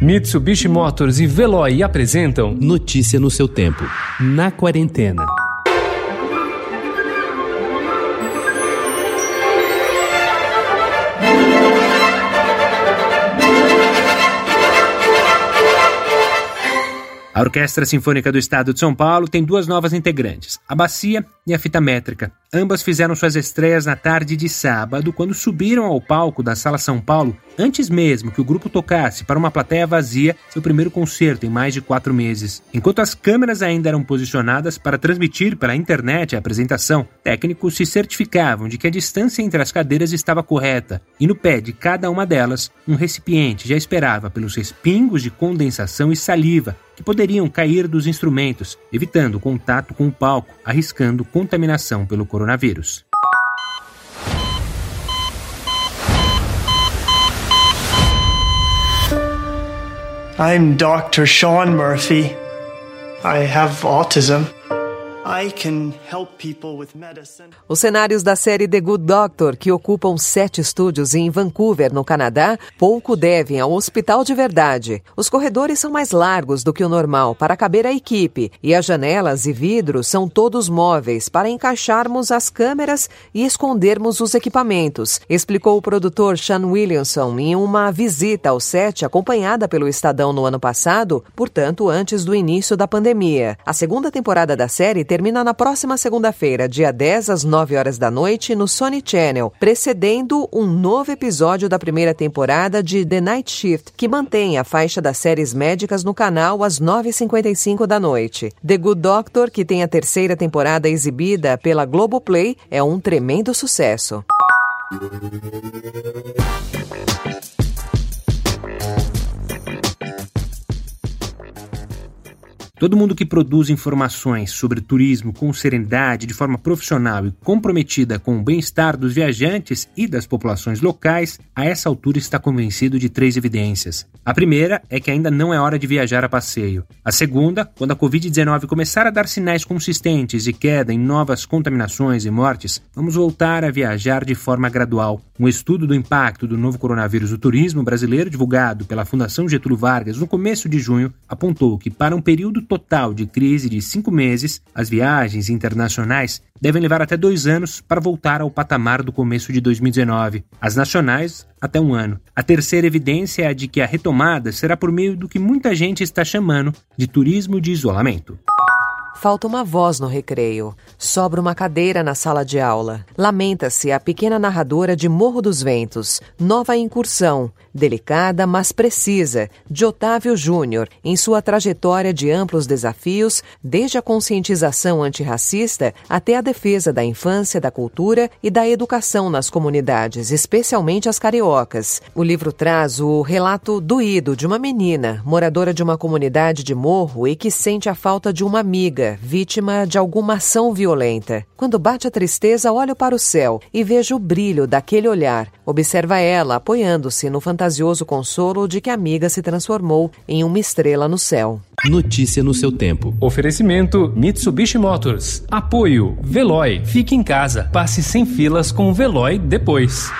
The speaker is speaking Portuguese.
Mitsubishi Motors e Veloy apresentam Notícia no seu tempo. Na quarentena. A Orquestra Sinfônica do Estado de São Paulo tem duas novas integrantes, a bacia e a fita métrica. Ambas fizeram suas estreias na tarde de sábado, quando subiram ao palco da Sala São Paulo, antes mesmo que o grupo tocasse para uma plateia vazia seu primeiro concerto em mais de quatro meses. Enquanto as câmeras ainda eram posicionadas para transmitir pela internet a apresentação, técnicos se certificavam de que a distância entre as cadeiras estava correta e no pé de cada uma delas, um recipiente já esperava pelos respingos de condensação e saliva que poderiam cair dos instrumentos, evitando contato com o palco, arriscando contaminação pelo coronavírus. I'm Dr. Sean Murphy. I have autism. Os cenários da série The Good Doctor, que ocupam sete estúdios em Vancouver, no Canadá, pouco devem ao Hospital de Verdade. Os corredores são mais largos do que o normal para caber a equipe, e as janelas e vidros são todos móveis para encaixarmos as câmeras e escondermos os equipamentos, explicou o produtor Sean Williamson em uma visita ao set acompanhada pelo Estadão no ano passado, portanto, antes do início da pandemia. A segunda temporada da série termina na próxima segunda-feira, dia 10 às 9 horas da noite, no Sony Channel, precedendo um novo episódio da primeira temporada de The Night Shift, que mantém a faixa das séries médicas no canal às 9h55 da noite. The Good Doctor, que tem a terceira temporada exibida pela Globoplay, é um tremendo sucesso. Todo mundo que produz informações sobre turismo com serenidade, de forma profissional e comprometida com o bem-estar dos viajantes e das populações locais, a essa altura está convencido de três evidências. A primeira é que ainda não é hora de viajar a passeio. A segunda, quando a Covid-19 começar a dar sinais consistentes de queda em novas contaminações e mortes, vamos voltar a viajar de forma gradual. Um estudo do impacto do novo coronavírus no turismo brasileiro, divulgado pela Fundação Getúlio Vargas no começo de junho, apontou que para um período total de crise de cinco meses, as viagens internacionais devem levar até dois anos para voltar ao patamar do começo de 2019. As nacionais, até um ano. A terceira evidência é a de que a retomada será por meio do que muita gente está chamando de turismo de isolamento. Falta uma voz no recreio. Sobra uma cadeira na sala de aula. Lamenta-se a pequena narradora de Morro dos Ventos. Nova incursão, delicada mas precisa, de Otávio Júnior, em sua trajetória de amplos desafios, desde a conscientização antirracista até a defesa da infância, da cultura e da educação nas comunidades, especialmente as cariocas. O livro traz o relato doído de uma menina, moradora de uma comunidade de morro e que sente a falta de uma amiga vítima de alguma ação violenta. Quando bate a tristeza, olho para o céu e vejo o brilho daquele olhar. Observa ela apoiando-se no fantasioso consolo de que a amiga se transformou em uma estrela no céu. Notícia no seu tempo. Oferecimento Mitsubishi Motors. Apoio Veloy. Fique em casa. Passe sem filas com o Veloy depois.